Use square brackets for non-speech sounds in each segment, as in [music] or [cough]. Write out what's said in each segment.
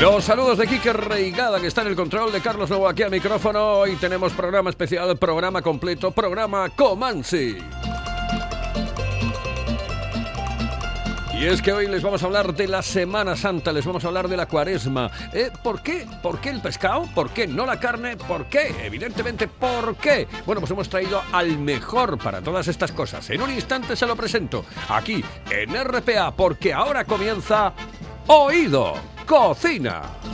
Los saludos de Kike Reigada, que está en el control de Carlos Novo aquí al micrófono. Hoy tenemos programa especial, programa completo, programa Comansi. Y es que hoy les vamos a hablar de la Semana Santa, les vamos a hablar de la Cuaresma. ¿Eh? ¿Por qué? ¿Por qué el pescado? ¿Por qué no la carne? ¿Por qué? Evidentemente, ¿por qué? Bueno, pues hemos traído al mejor para todas estas cosas. En un instante se lo presento aquí en RPA, porque ahora comienza Oído Cocina.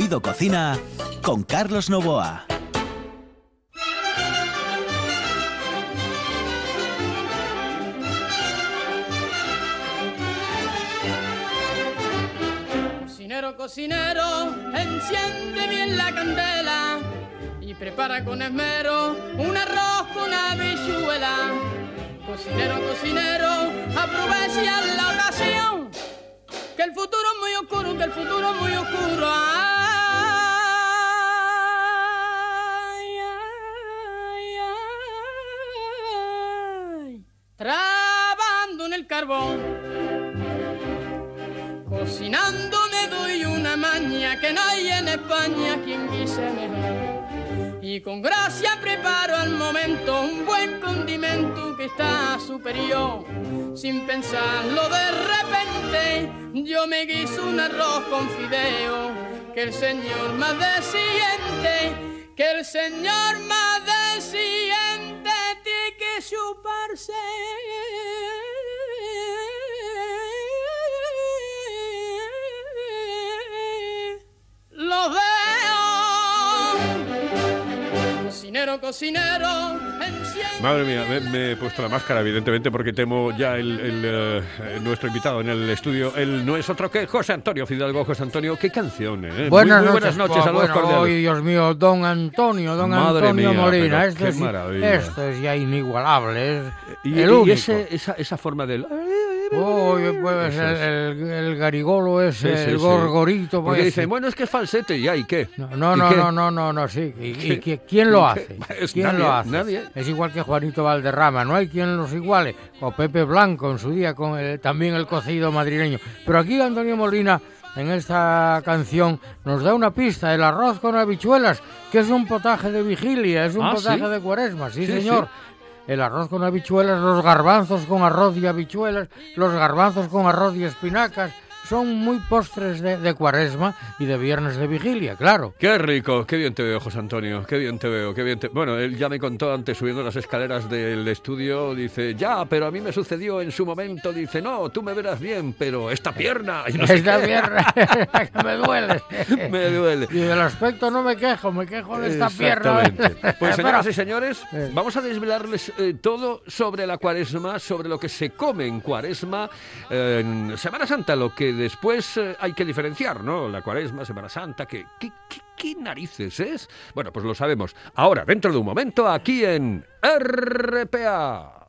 Oído Cocina con Carlos Novoa. Cocinero, cocinero, enciende bien la candela y prepara con esmero un arroz con habichuela. Cocinero, cocinero, aprovecha la ocasión, que el futuro oscuro, que el futuro muy oscuro. Ay. Trabando en el carbón. Cocinando me doy una maña que no hay en España quien guise mejor. Y con gracia preparo al momento un buen condimento que está superior. Sin pensarlo de repente, yo me guiso un arroz con fideo. Que el Señor más desciende, que el Señor más Cocinero. Madre mía, me, me he puesto la máscara, evidentemente, porque temo ya el, el, eh, nuestro invitado en el estudio. Él no es otro que José Antonio Fidalgo. José Antonio, qué canción, ¿eh? Buenas, muy, muy noches, buenas noches, bueno, hoy, Dios mío, don Antonio, don Madre Antonio mía, Molina. Esto qué es, maravilla. esto es ya inigualable, es Y, el y único. ese- esa, esa forma del... Pues el, el, el garigolo es Sí, sí, el sí. gorgorito. Porque pues, dicen, bueno, es que es falsete, y ¿y qué? No, no, ¿Y no, qué? no, no, no, no, sí. ¿Y, quién lo hace? [laughs] Es ¿Quién nadie, lo hace? nadie. Es igual que Juanito Valderrama, no hay quien los iguale. O Pepe Blanco en su día con el- también el cocido madrileño. Pero aquí Antonio Molina en esta canción nos da una pista, el arroz con habichuelas, que es un potaje de vigilia, es un Ah, potaje ¿sí? de cuaresma, sí, Sí, señor. El arroz con habichuelas, los garbanzos con arroz y habichuelas, los garbanzos con arroz y espinacas, son muy postres de, de cuaresma y de viernes de vigilia, claro. Qué rico, qué bien te veo, José Antonio, qué bien te veo, qué bien te... Bueno, él ya me contó antes subiendo las escaleras del estudio, dice, ya, pero a mí me sucedió en su momento, dice, no, tú me verás bien, pero esta pierna... y no sé Esta qué". pierna [laughs] que me duele. [laughs] Me duele. Y del aspecto no me quejo, me quejo de esta pierna. [laughs] Pues señoras y señores, Eh. vamos a desvelarles eh, todo sobre la cuaresma, sobre lo que se come en cuaresma, eh, en Semana Santa, lo que después eh, hay que diferenciar, ¿no? La cuaresma, Semana Santa, que... ¿qué, qué, qué narices es? Bueno, pues lo sabemos. Ahora, dentro de un momento, aquí en RPA.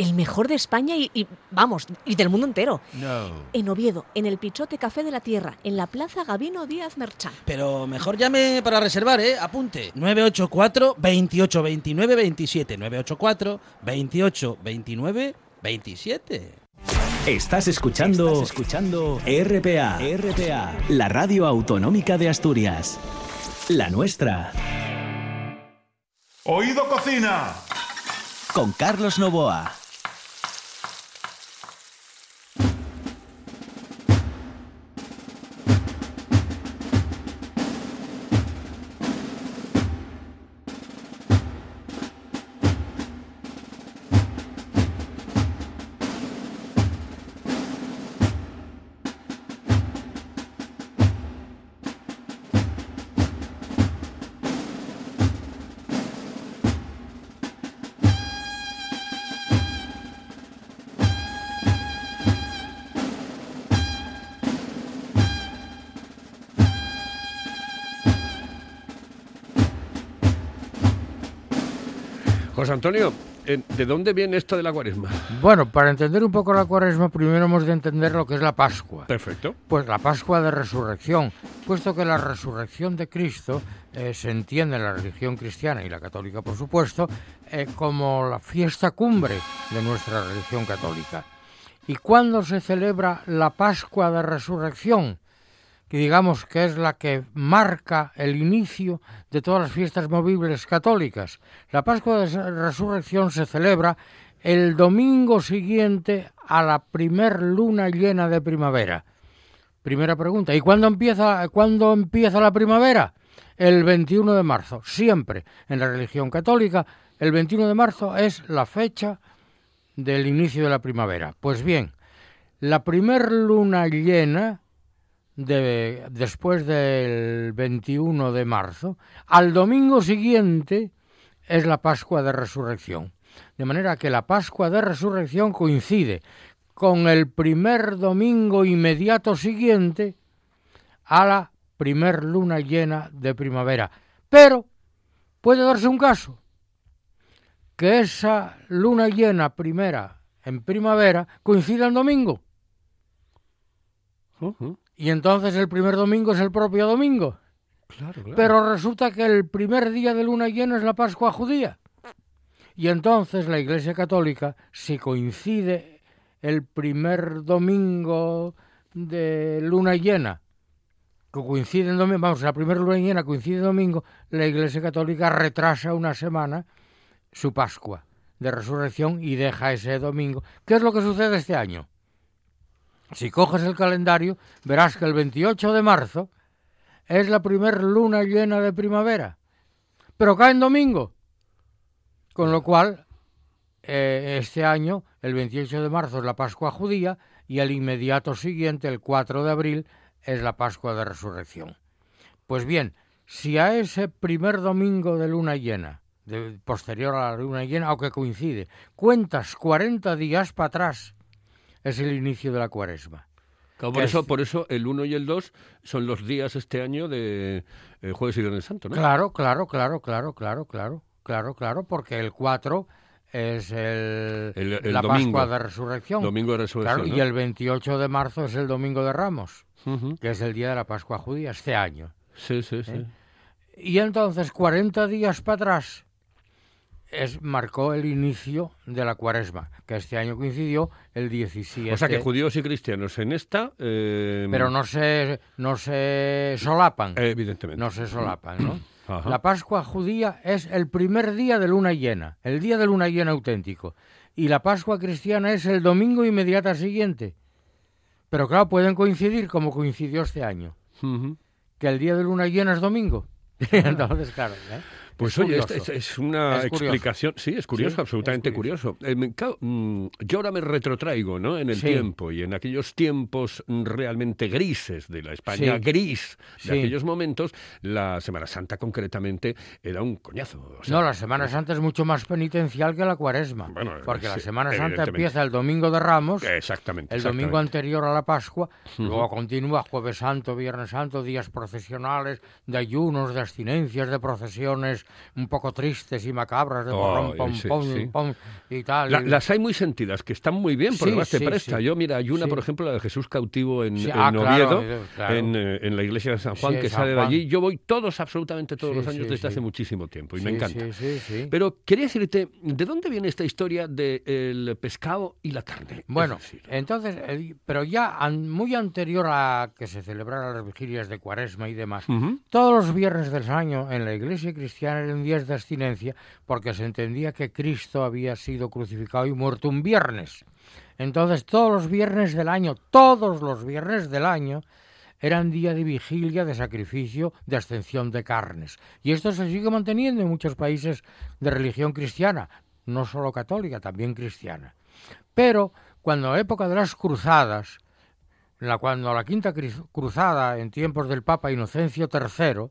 El mejor de España y, y, vamos, y del mundo entero. No. En Oviedo, en el Pichote Café de la Tierra, en la Plaza Gabino Díaz Merchán. Pero mejor llame para reservar, ¿eh? Apunte. 984 28 29 27. 984 28 29 27. Estás escuchando, Estás escuchando RPA, RPA, la radio autonómica de Asturias. La nuestra, Oído Cocina. con Carlos Novoa. José Antonio, eh, ¿de dónde viene esto de la cuaresma? Bueno, para entender un poco la cuaresma, primero hemos de entender lo que es la Pascua. Perfecto. Pues la Pascua de Resurrección, puesto que la resurrección de Cristo eh, se entiende en la religión cristiana y la católica, por supuesto, eh, como la fiesta cumbre de nuestra religión católica. ¿Y cuándo se celebra la Pascua de Resurrección? Que digamos que es la que marca el inicio de todas las fiestas movibles católicas. La Pascua de Resurrección se celebra el domingo siguiente a la primer luna llena de primavera. Primera pregunta, ¿y cuándo empieza, cuándo empieza la primavera? El 21 de marzo, siempre en la religión católica, el 21 de marzo es la fecha del inicio de la primavera. Pues bien, la primer luna llena de, después del 21 de marzo, al domingo siguiente es la Pascua de Resurrección. De manera que la Pascua de Resurrección coincide con el primer domingo inmediato siguiente a la primer luna llena de primavera. Pero puede darse un caso que esa luna llena primera en primavera coincida el domingo. Y entonces el primer domingo es el propio domingo. Claro, claro. Pero resulta que el primer día de luna llena es la Pascua judía. Y entonces la Iglesia Católica, si coincide el primer domingo de luna llena, que coincide en domingo, vamos, la primera luna llena coincide en domingo, la Iglesia Católica retrasa una semana su Pascua de resurrección y deja ese domingo. ¿Qué es lo que sucede este año? Si coges el calendario, verás que el 28 de marzo es la primer luna llena de primavera, pero cae en domingo. Con lo cual, eh, este año, el 28 de marzo es la Pascua judía y el inmediato siguiente, el 4 de abril, es la Pascua de Resurrección. Pues bien, si a ese primer domingo de luna llena, de- posterior a la luna llena, aunque coincide, cuentas 40 días para atrás, es el inicio de la cuaresma. Claro, por, eso, es- por eso el 1 y el 2 son los días este año de eh, Jueves y Viernes Santo, ¿no? Claro, claro, claro, claro, claro, claro, claro, claro, porque el 4 es el, El- el la domingo. Pascua de Resurrección. Domingo de Resurrección. Claro, ¿no? y el 28 de marzo es el Domingo de Ramos, Ujú. que es el día de la Pascua judía este año. Sí, sí, sí. ¿Eh? Y entonces, 40 días para atrás, es, marcó el inicio de la cuaresma, que este año coincidió el 17. O sea que judíos y cristianos en esta... eh, Pero no se, no se solapan. eh, evidentemente. No se solapan, ¿no? [clears throat] Ajá. La Pascua judía es el primer día de luna llena, el día de luna llena auténtico. y la Pascua cristiana es el domingo inmediata siguiente. Pero claro, pueden coincidir como coincidió este año, que el día de luna llena es domingo. [laughs] Entonces, claro. ¿eh? Pues Es oye, esta es, es una Es explicación, sí, es curioso, Sí, absolutamente curioso. Eh, mm, yo ahora me retrotraigo ¿no? en el Sí. tiempo y en aquellos tiempos realmente grises de la España Sí. gris de aquellos momentos, la Semana Santa concretamente era un coñazo. o sea, No, la Semana Santa es mucho más penitencial que la Cuaresma. Bueno, porque la Semana Santa empieza el domingo de Ramos, Exactamente. el domingo anterior a la Pascua, luego continúa Jueves Santo, Viernes Santo, días procesionales, de ayunos, de abstinencias, de procesiones un poco tristes y macabras, de Oh, porrón, sí, pom, sí. pom, y tal. La- las hay muy sentidas, que están muy bien, porque además te presta. Yo, mira, hay una, por ejemplo, la de Jesús cautivo en, en ah, Oviedo, eh, claro. En, eh, en la iglesia de San Juan, que San sale de allí. Yo voy todos, absolutamente todos los años desde hace muchísimo tiempo y me encanta. Pero quería decirte, ¿de dónde viene esta historia del pescado y la carne? Bueno, entonces, eh, pero ya muy anterior a que se celebraran las vigilias de Cuaresma y demás, todos los viernes del año en la iglesia cristiana eran días de abstinencia porque se entendía que Cristo había sido crucificado y muerto un viernes. Entonces, todos los viernes del año, todos los viernes del año, eran día de vigilia, de sacrificio, de abstención de carnes. Y esto se sigue manteniendo en muchos países de religión cristiana, no solo católica, también cristiana. Pero cuando la época de las cruzadas, la, cuando la quinta cruzada en tiempos del Papa Inocencio III,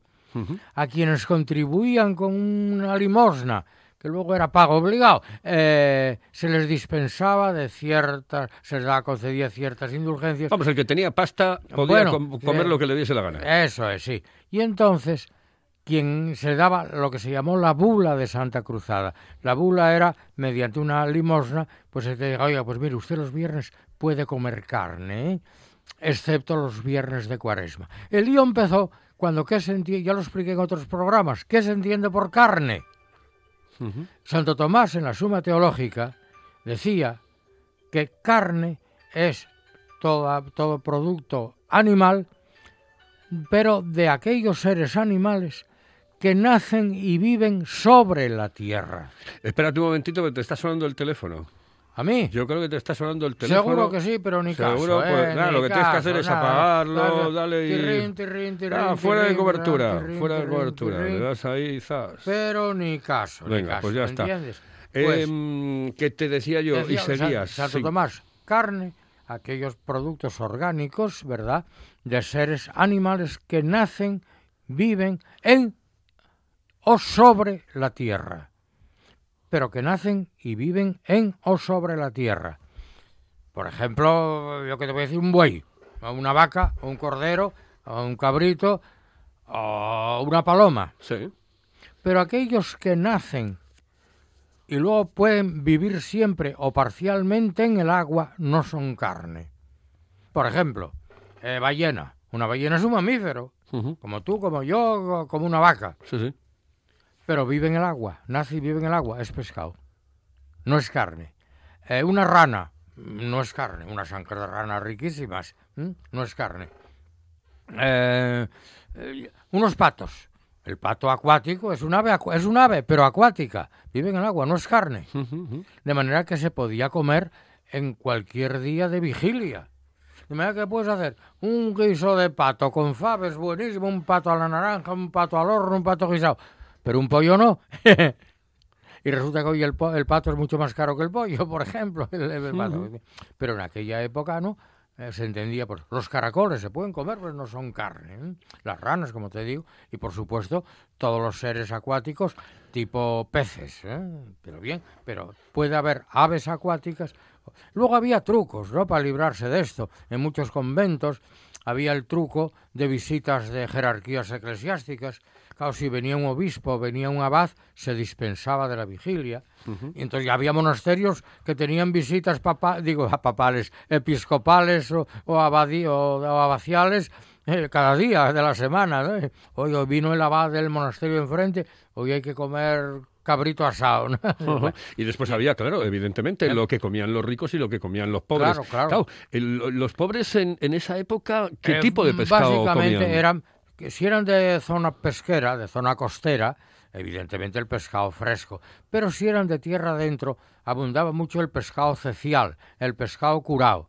a quienes contribuían con una limosna, que luego era pago obligado, eh, se les dispensaba de ciertas, se les concedía ciertas indulgencias. Vamos, el que tenía pasta podía Bueno, com- comer eh, lo que le diese la gana. Eso es, sí. Y entonces, quien se daba lo que se llamó la bula de Santa Cruzada. La bula era, mediante una limosna, pues se te diga, oiga, pues mire, usted los viernes puede comer carne, ¿eh? excepto los viernes de cuaresma. El lío empezó cuando, ¿qué se entiende? Ya lo expliqué en otros programas, ¿qué se entiende por carne? Santo Tomás en la Suma Teológica decía que carne es toda- todo producto animal, pero de aquellos seres animales que nacen y viven sobre la tierra. Espérate un momentito, que te está sonando el teléfono. ¿A mí? Yo creo que te está sonando el teléfono. Seguro que sí, pero ni Seguro, caso. pues, ¿eh? Ni lo que tienes que hacer es apagarlo, Dale, dale y- tirrín, tirrín, tirrín, Ah, fuera de cobertura, fuera de cobertura. Le das ahí, zas. Pero ni caso, ni Venga, caso, pues ya está. ¿entiendes? Pues, Em, ¿Qué te decía yo? Decía y seguías. Sa- Santo sí. Tomás, carne, aquellos productos orgánicos, ¿verdad? De seres animales que nacen, viven en o sobre la tierra. Pero que nacen y viven en o sobre la tierra. Por ejemplo, yo que te voy a decir, un buey, o una vaca, o un cordero, o un cabrito, o una paloma. Sí. Pero aquellos que nacen y luego pueden vivir siempre o parcialmente en el agua no son carne. Por ejemplo, eh, ballena. Una ballena es un mamífero, como tú, como yo, como una vaca. Sí, sí. Pero vive en el agua, nace y vive en el agua, es pescado. No es carne. Eh, una rana, no es carne. Unas sangre de ranas riquísimas, no es carne. Eh, unos patos. El pato acuático es un ave, es un ave, pero acuática. Vive en el agua, no es carne. De manera que se podía comer en cualquier día de vigilia. De manera que puedes hacer un guiso de pato con faves buenísimo, un pato a la naranja, un pato al horno, un pato guisado. Pero un pollo no. [laughs] y resulta que hoy el, el pato es mucho más caro que el pollo, por ejemplo. [laughs] el- el pato. Pero en aquella época no. Eh, se entendía, pues los caracoles se pueden comer, pero no son carne. ¿eh? Las ranas, como te digo, y por supuesto todos los seres acuáticos tipo peces. ¿eh? Pero bien, pero puede haber aves acuáticas. Luego había trucos, ¿no? Para librarse de esto. En muchos conventos había el truco de visitas de jerarquías eclesiásticas. Claro, si venía un obispo, venía un abad, se dispensaba de la vigilia. Y entonces ya había monasterios que tenían visitas papa, digo, [laughs] papales, episcopales o, o, abadí- o- o abaciales eh, cada día de la semana. ¿no? Hoy hoy vino el abad del monasterio enfrente, hoy hay que comer cabrito asado. ¿no? [laughs] Ajá. Y después había, claro, evidentemente, lo que comían los ricos y lo que comían los pobres. Claro, claro. el- los pobres en, en esa época, ¿qué Eh, tipo de pescado Básicamente comían? eran que si eran de zona pesquera, de zona costera, evidentemente el pescado fresco, pero si eran de tierra adentro, abundaba mucho el pescado cecial, el pescado curado.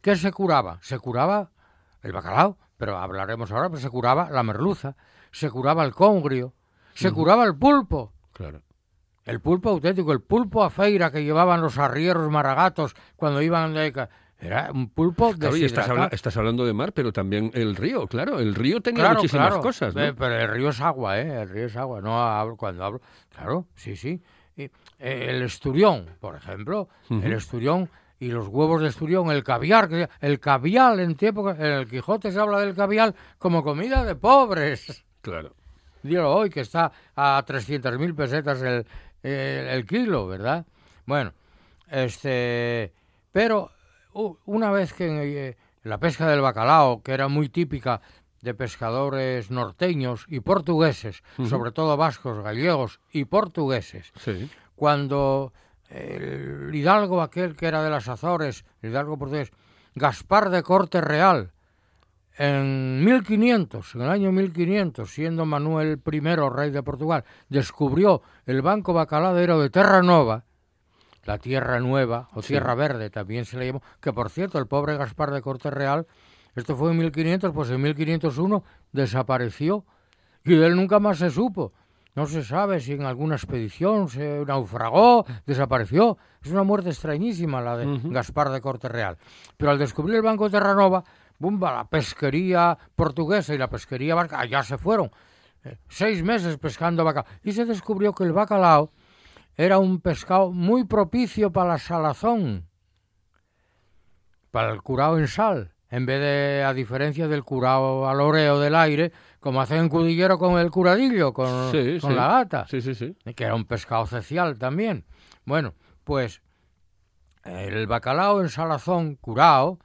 ¿Qué se curaba? Se curaba el bacalao, pero hablaremos ahora, pero se curaba la merluza, se curaba el congrio, se curaba el pulpo. Claro. El pulpo auténtico, el pulpo a feira que llevaban los arrieros maragatos cuando iban de... Era un pulpo Claro, y estás, habla- estás hablando de mar, pero también el río, claro. El río tenía Claro, muchísimas claro. cosas, ¿no? Eh, Pero el río es agua, ¿eh? El río es agua. No hablo, cuando hablo... Claro, sí, sí. Y, eh, el esturión, por ejemplo. El esturión y los huevos de esturión, el caviar. El caviar en tiempo... En el Quijote se habla del caviar como comida de pobres. Claro. Dilo hoy, que está a 300.000 pesetas el, el, el kilo, ¿verdad? Bueno, este... Pero una vez que eh, la pesca del bacalao, que era muy típica de pescadores norteños y portugueses, sobre todo vascos, gallegos y portugueses, Sí. cuando el hidalgo aquel que era de las Azores, el hidalgo portugués, Gaspar de Corte Real, en 1500, en el año 1500, siendo Manuel I rey de Portugal, descubrió el Banco Bacaladero de Terra Nova, la Tierra Nueva o Tierra Verde también se le llamó, que por cierto el pobre Gaspar de Corte Real, esto fue en 1500, pues en 1501 desapareció y de él nunca más se supo. No se sabe si en alguna expedición se naufragó, desapareció. Es una muerte extrañísima la de Gaspar de Corte Real. Pero al descubrir el Banco de Terranova, ¡bumba! La pesquería portuguesa y la pesquería vasca, allá se fueron. Eh, seis meses pescando bacalao. Y se descubrió que el bacalao era un pescado muy propicio para la salazón, para el curado en sal, en vez de, a diferencia del curado al oreo del aire, como hacen en Cudillero con el curadillo, con, Sí, con sí. la gata, Sí, sí, sí. que era un pescado cecial también. Bueno, pues el bacalao en salazón curado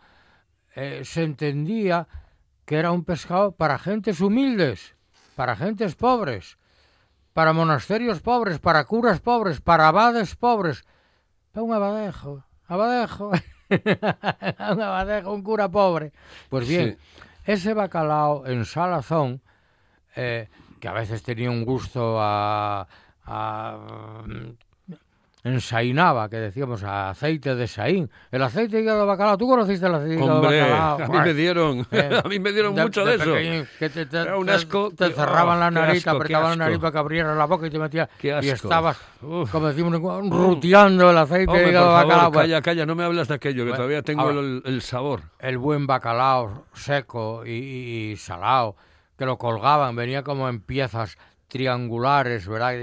eh, se entendía que era un pescado para gentes humildes, para gentes pobres, para monasterios pobres, para curas pobres, para abades pobres. Para un abadejo, abadejo, [laughs] un abadejo, un cura pobre. Pues bien, ese bacalao en salazón, eh, que a veces tenía un gusto a, a mm, ensainaba, que decíamos, aceite de saín. El aceite de hígado de bacalao, ¿tú conociste el aceite de hígado de bacalao? a mí me dieron, [laughs] Eh, a mí me dieron mucho de, eso. que te, te- Era un asco Te cerraban oh, la nariz, asco, apretaban la nariz para que abrieras la boca y te metías. Qué Y asco. estabas, Uf. como decimos, ruteando el aceite Hombre, de hígado de favor, bacalao. Pues, calla, calla, no me hablas de aquello, que todavía tengo ahora- el, el sabor. el buen bacalao seco y, y- y salado, que lo colgaban, venía como en piezas triangulares, ¿verdad?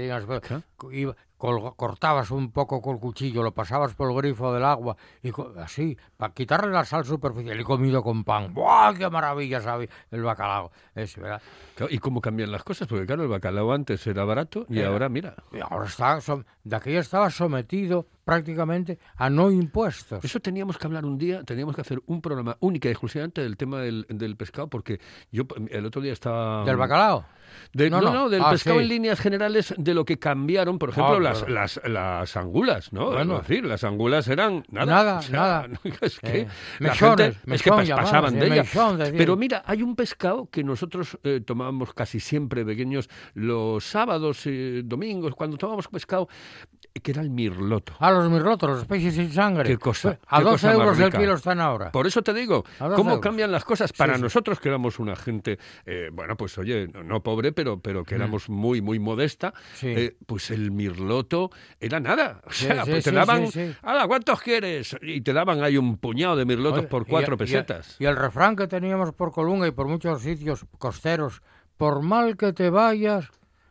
Cortabas un poco con el cuchillo, lo pasabas por el grifo del agua, y así, para quitarle la sal superficial, y comido con pan. ¡Buah, qué maravilla sabe el bacalao! Ese, ¿verdad? ¿Y cómo cambian las cosas? Porque claro, el bacalao antes era barato y Era. ahora, mira. Y ahora está, som- de aquella estaba sometido prácticamente a no impuestos. Eso teníamos que hablar un día, teníamos que hacer un programa única y exclusivamente del tema del, del pescado, porque yo el otro día estaba... ¿Del bacalao? De- no, No, del Ah, pescado sí. en líneas generales de lo que cambiaron, por ejemplo, Ah, las, las, las angulas, ¿no? Bueno. es decir, las angulas eran nada. Nada, o sea, nada. [laughs] Es que Eh, la mechones, gente- es que pas- pasaban sí, de ella. mechón, decían. Pero mira, hay un pescado que nosotros eh, tomábamos casi siempre pequeños los sábados, eh, domingos, cuando tomábamos pescado, eh, que era el mirloto. A los mirlotos, los peces sin sangre. Qué cosa, A qué 12 cosa euros el kilo están ahora. Por eso te digo, A 12 cómo euros. cambian las cosas para sí. nosotros que éramos una gente, eh, bueno, pues oye, no, no pobre, pero, pero que éramos muy, muy modesta, Mm. Sí. eh, pues el mirloto era nada. [laughs] O sea, sí, pues te daban. "Hala, ¿cuántos quieres? Y te daban ahí un puñado de mirlotos Oye, por y- cuatro y- pesetas. Y, el refrán que teníamos por Colunga y por muchos sitios costeros, por mal que te vayas,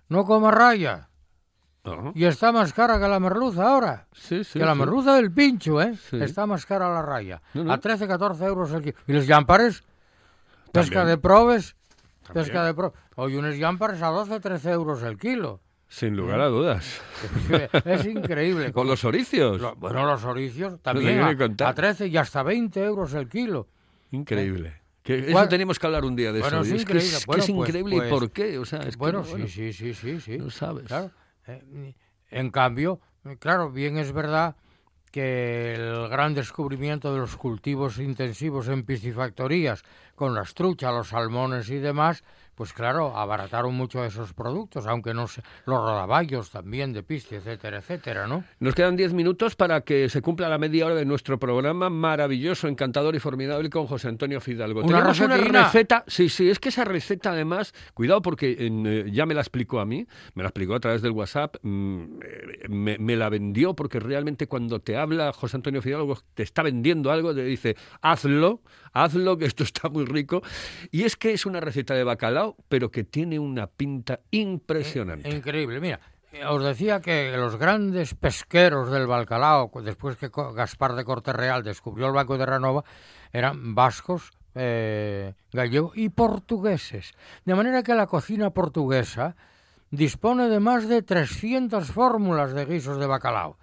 no comas raya. Ajá. Y está más cara que la merluza ahora. Sí, sí, que la sí. merluza del pincho, ¿eh? Está más cara la raya. No, no. A 13, 14 euros el kilo. ¿Y los llampares? Pesca de probes. También. Pesca de probes. Hoy unos llampares a 12, 13 euros el kilo. Sin lugar a dudas. [laughs] es increíble. Con los oricios. Lo- Bueno, los oricios también quiero a, a 13 y hasta 20 euros el kilo. Increíble. Que eso ¿Cuál? tenemos que hablar un día de Bueno, eso. es es que increíble. es, que Bueno, es pues- increíble. pues- ¿Y por qué? O sea, es que, bueno, bueno, sí, sí, sí, sí, sí. No sabes. Claro. Eh, en cambio, claro, bien es verdad que el gran descubrimiento de los cultivos intensivos en piscifactorías, con las truchas, los salmones y demás, pues claro, abarataron mucho esos productos, aunque no sé, los rodaballos también de piste, etcétera, etcétera, ¿no? Nos quedan 10 minutos para que se cumpla la media hora de nuestro programa maravilloso, encantador y formidable con José Antonio Fidalgo. ¿Una Tenemos una receta, sí, sí, es que esa receta además, cuidado porque eh, ya me la explicó a mí, me la explicó a través del WhatsApp, mm, eh, me, me la vendió porque realmente cuando te habla José Antonio Fidalgo, te está vendiendo algo, te dice, hazlo, hazlo, que esto está muy rico. Y es que es una receta de bacalao, pero que tiene una pinta impresionante. Increíble, mira. Os decía que los grandes pesqueros del Balcalao, después que Gaspar de Corte Real descubrió el Banco de Terranova, eran vascos, eh, gallegos y portugueses. De manera que la cocina portuguesa dispone de más de 300 fórmulas de guisos de bacalao.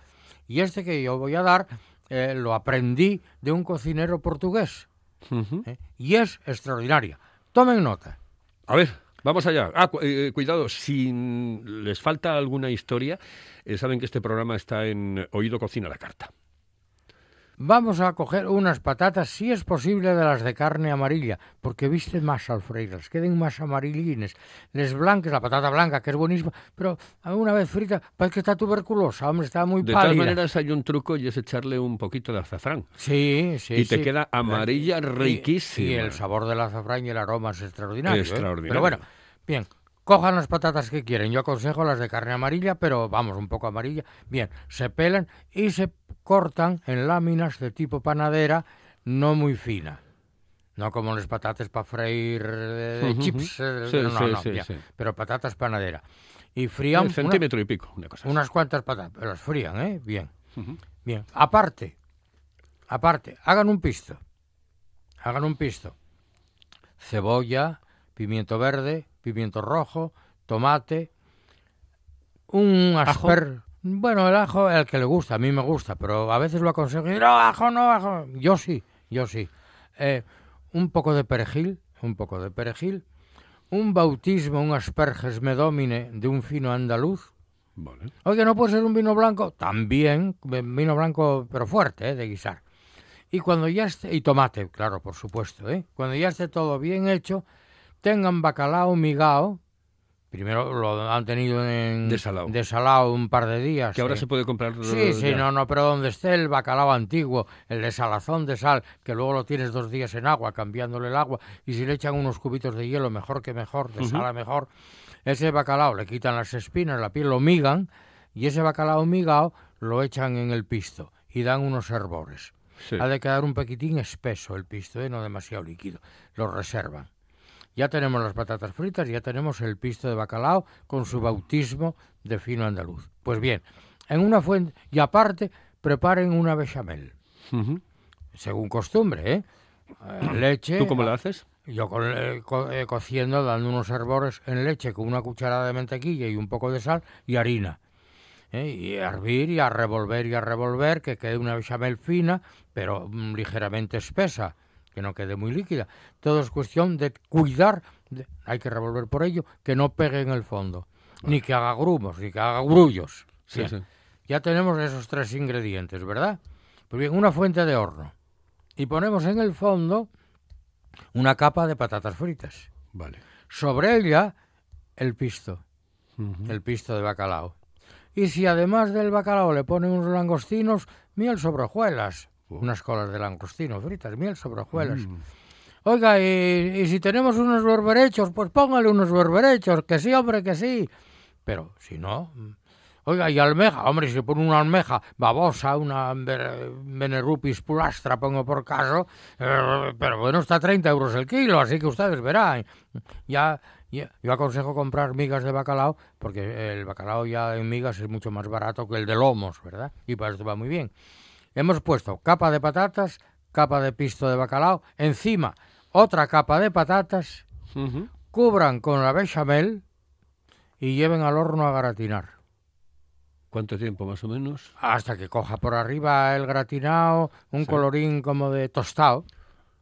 Y este que yo voy a dar eh, lo aprendí de un cocinero portugués. ¿eh? Y es extraordinaria. Tomen nota. A ver, vamos allá. Ah, cu- eh, cuidado, si les falta alguna historia, eh, saben que este programa está en Oído Cocina la Carta. Vamos a coger unas patatas, si es posible, de las de carne amarilla, porque visten más al freírlas, queden más amarillines. Les blanques, la patata blanca, que es buenísima, pero una vez frita, parece que está tuberculosa, hombre, está muy De pálida. todas maneras, hay un truco y es echarle un poquito de azafrán. Sí, sí, y te sí. queda amarilla riquísima. Y, el sabor del azafrán y el aroma es extraordinario. ¿eh? Extraordinario. Pero bueno, bien, cojan las patatas que quieren. Yo aconsejo las de carne amarilla, pero vamos, un poco amarilla. Bien, se pelan y se cortan en láminas de tipo panadera, no muy fina. No como las patatas para freír eh, de chips. eh, Sí, no, sí, no, sí. Pero patatas panadera. Y frían Un una- centímetro y pico, una cosa unas cuantas patatas, pero las frían, ¿eh? Bien. Bien, aparte, aparte, hagan un pisto. Hagan un pisto. Cebolla, pimiento verde, pimiento rojo, tomate, un Ajo. asper... Bueno, el ajo, el que le gusta, a mí me gusta, pero a veces lo aconsejo. y, No, ajo, no, ajo. Yo sí, yo sí. Eh, un poco de perejil, un poco de perejil, un bautismo, un asperges medómine de un fino andaluz, Vale. Oye, ¿no puede ser un vino blanco? También, vino blanco, pero fuerte, ¿eh? de guisar. Y cuando ya esté, y tomate, claro, por supuesto, ¿eh? Cuando ya esté todo bien hecho, tengan bacalao migao. Primero lo han tenido en Desalao. desalao un par de días. Que ahora ¿eh? se puede comprar. Sí, sí, ya. no, no, pero donde esté el bacalao antiguo, el de salazón de sal, que luego lo tienes dos días en agua, cambiándole el agua, y si le echan unos cubitos de hielo, mejor que mejor, de sal a mejor, ese bacalao le quitan las espinas, la piel lo migan, y ese bacalao migao lo echan en el pisto y dan unos hervores. Sí. Ha de quedar un poquitín espeso el pisto, ¿eh? no demasiado líquido. Lo reservan. Ya tenemos las patatas fritas, ya tenemos el pisto de bacalao con su bautismo de fino andaluz. Pues bien, en una fuente, y aparte, preparen una bechamel, según costumbre, ¿eh? Eh, [clears throat] leche. ¿Tú cómo la haces? Yo con, eh, co- eh, cociendo, dando unos hervores en leche con una cucharada de mantequilla y un poco de sal y harina. ¿eh? Y a hervir y a revolver y a revolver, que quede una bechamel fina, pero mm, ligeramente espesa, que no quede muy líquida. Todo es cuestión de cuidar, de- hay que revolver por ello, que no pegue en el fondo, ni que haga grumos, ni que haga grullos. Sí. Ya tenemos esos tres ingredientes, ¿verdad? Pues bien, una fuente de horno. Y ponemos en el fondo una capa de patatas fritas. Vale. Sobre ella, el pisto, el pisto de bacalao. Y si además del bacalao le ponen unos langostinos, miel sobre hojuelas. Unas colas de langostino fritas, miel sobre hojuelas. Mm. Oiga, y, y si tenemos unos berberechos, pues póngale unos berberechos, que sí, hombre, que sí. Pero si no... mm. Oiga, y almeja, hombre, si pone una almeja babosa, una venerupis pulastra, pongo por caso, eh, pero bueno, está a 30 euros el kilo, así que ustedes verán. Ya, ya- yo aconsejo comprar migas de bacalao, porque el bacalao ya en migas es mucho más barato que el de lomos, ¿verdad? Y para esto va muy bien. Hemos puesto capa de patatas, capa de pisto de bacalao, encima otra capa de patatas, cubran con la bechamel y lleven al horno a gratinar. ¿Cuánto tiempo más o menos? Hasta que coja por arriba el gratinado, un Sí. colorín como de tostado,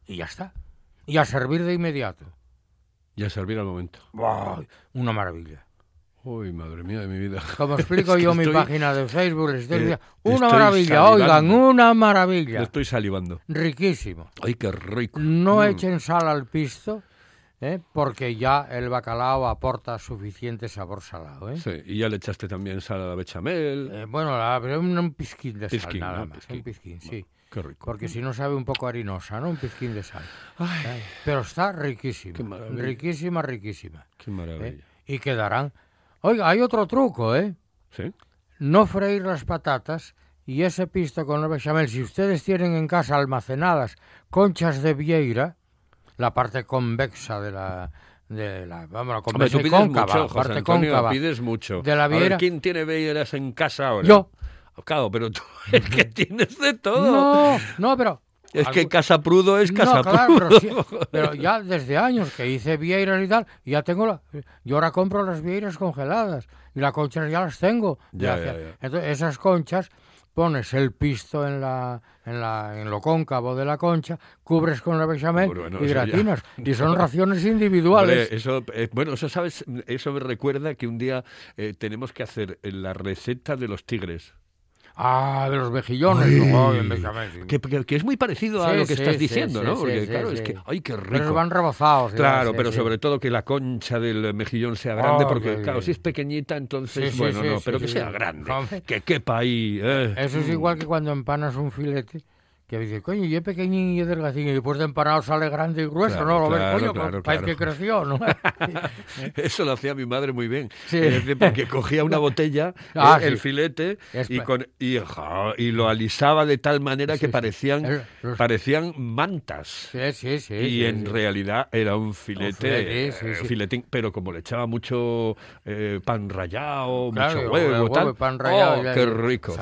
y ya está. Y a servir de inmediato. Ya servir al momento. ¡Buah! Una maravilla. Uy, madre mía de mi vida. Como [laughs] explico yo mi página de Facebook, les estoy eh, diciendo, una estoy maravilla, salivando. oigan, una maravilla. estoy salivando. Riquísimo. Ay, qué rico. No Mm. echen sal al pisto, ¿eh? porque ya el bacalao aporta suficiente sabor salado. ¿eh? Sí, y ya le echaste también sal a la bechamel. Eh, bueno, la- un, un pizquín de sal, nada más. Pizquín. Un pizquín, sí. Qué rico. Porque si no sabe un poco harinosa, ¿no? Un pizquín de sal. Ay, Pero está riquísima. Qué maravilla. riquísima, riquísima. Qué ¿eh? maravilla. Y quedarán. Oiga, hay otro truco, ¿eh? ¿Sí? No freír las patatas y ese pisto con el bechamel. Si ustedes tienen en casa almacenadas conchas de vieira, la parte convexa de la... De la vamos, la Hombre, tú pides cóncava, mucho, José parte Antonio, cóncava pides mucho. de la A ver, vieira. ¿quién tiene veieras en casa ahora? Yo. Claro, pero tú [laughs] es que tienes de todo. No, no, pero... Es que Casa Prudo es Casa no, claro, Prudo. pero, sí- [laughs] pero ya desde años que hice vieiras y tal, ya tengo la, yo ahora compro las vieiras congeladas y las conchas ya las tengo. de Ya, hace- ya, ya. Entonces esas conchas pones el pisto en la, en la en lo cóncavo de la concha, cubres con la bechamel Bueno, y ya- gratinas y son [laughs] raciones individuales. Eso, eh, bueno, eso sabes, eso me recuerda que un día eh, tenemos que hacer la receta de los tigres. Ah, de los mejillones, no, sí. Que, que- que es muy parecido a Sí, lo que sí, estás diciendo, ¿no? Porque claro, es que, ¡ay, qué Pero rico! van rebozados. ya, Claro, pero sobre todo que la concha del mejillón sea grande, Oh, porque claro, si es pequeñita, entonces, bueno, no, pero que sea grande, que quepa ahí. eh. Eso es igual que cuando empanas un filete, que dice, coño, y es pequeñín y es delgacín, y después de empanado sale grande y grueso, Claro, ¿no? Lo ves, coño, claro, parece claro. que creció, ¿no? [laughs] Eso lo hacía mi madre muy bien. Sí. Es decir, porque cogía una [laughs] botella, Ah, eh, el filete, y, con, y, y lo alisaba de tal manera Sí, que parecían, parecían mantas. sí, sí, sí. y en realidad era un filete, filete, sí, eh, filetín, pero como le echaba mucho eh, pan rallado, mucho y huevo, huevo, tal, y pan rallado, ¡oh, y qué rico!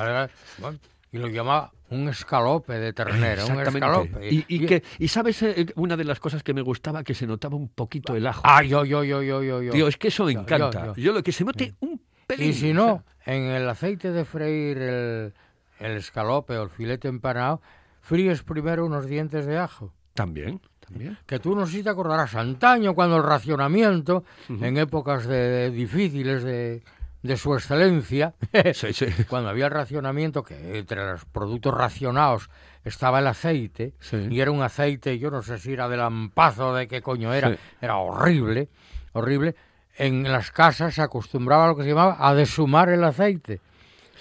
bueno, y lo llamaba un escalope de ternera, un escalope. Y, y que, y sabes, eh, una de las cosas que me gustaba, que se notaba un poquito el ajo. Ah, yo, yo, yo, yo, yo. yo. Tío, es que eso me Yo, encanta. yo, Yo, yo. lo que se note un pelín. Y si no, en el aceite de freír el, el escalope o el filete empanado, fríes primero unos dientes de ajo. También, también. que tú no sé si te acordarás, antaño cuando el racionamiento, en épocas de, de difíciles de, de su excelencia, [laughs] Sí, sí. cuando había el racionamiento, que entre los productos racionados estaba el aceite, Sí. y era un aceite, yo no sé si era de lampazo, de qué coño era, era horrible, horrible, en las casas se acostumbraba a lo que se llamaba a deshumar el aceite,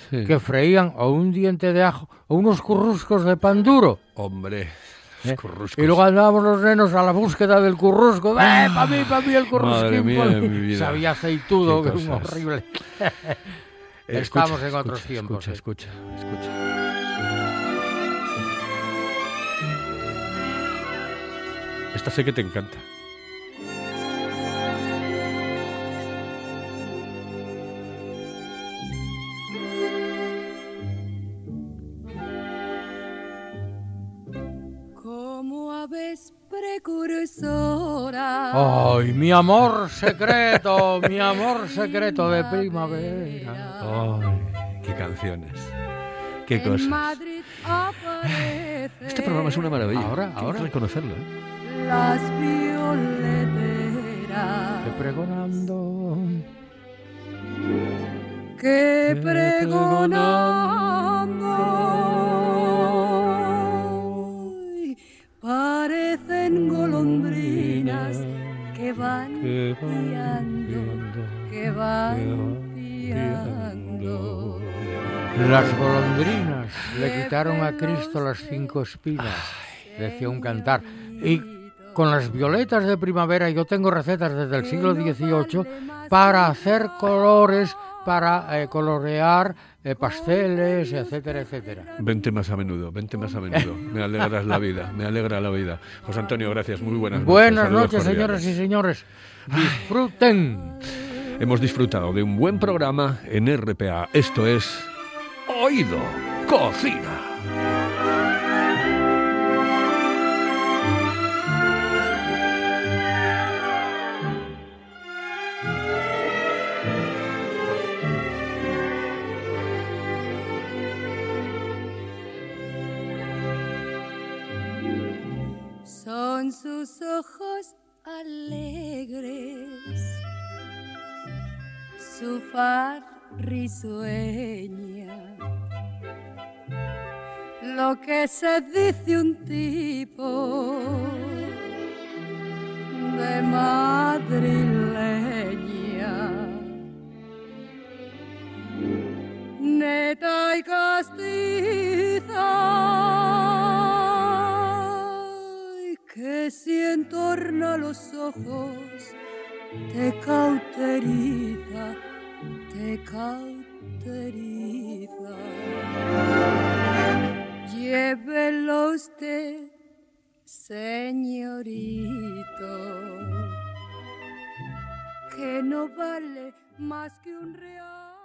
Sí. que freían o un diente de ajo o unos curruscos de pan duro. Hombre, ¿eh? Y luego andábamos los nenos a la búsqueda del currusco. ¡Eh, para mí, para mí el currusquín! Mía mí! Sabía aceitudo, que es un horrible. [laughs] Eh, Estamos escucha, en otros escucha, tiempos. Escucha, ¿eh? escucha, escucha. Esta sé que te encanta. Mi amor secreto! ¡Mi amor secreto de primavera! Ay, qué canciones. Qué cosas. Este programa es una maravilla. Ahora, ahora. que reconocerlo. ¿eh? Las violeteras Que pregonando. que pregonando parecen golondrinas que van Que van que van piando. Las golondrinas le quitaron a Cristo las cinco espinas, decía un cantar. Y con las violetas de primavera yo tengo recetas desde el siglo XVIII para hacer colores, para eh, colorear eh, pasteles, etcétera, etcétera. Vente más a menudo, vente más a menudo. Me alegras la vida, me alegra la vida. José Antonio, gracias, muy buenas noches. Buenas noches, señoras y señores. Disfruten. Hemos disfrutado de un buen programa en RPA. Esto es Oído Cocina. Son sus ojos alegres, su faz risueña. Lo que se dice un tipo de madrileña. Neta y si entorna los ojos te cauteriza, te cauteriza. Llévelo usted, señorito, que no vale más que un real.